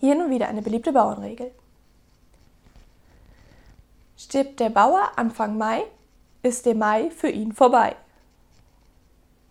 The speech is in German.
Hier nun wieder eine beliebte Bauernregel. Stirbt der Bauer Anfang Mai, ist der Mai für ihn vorbei.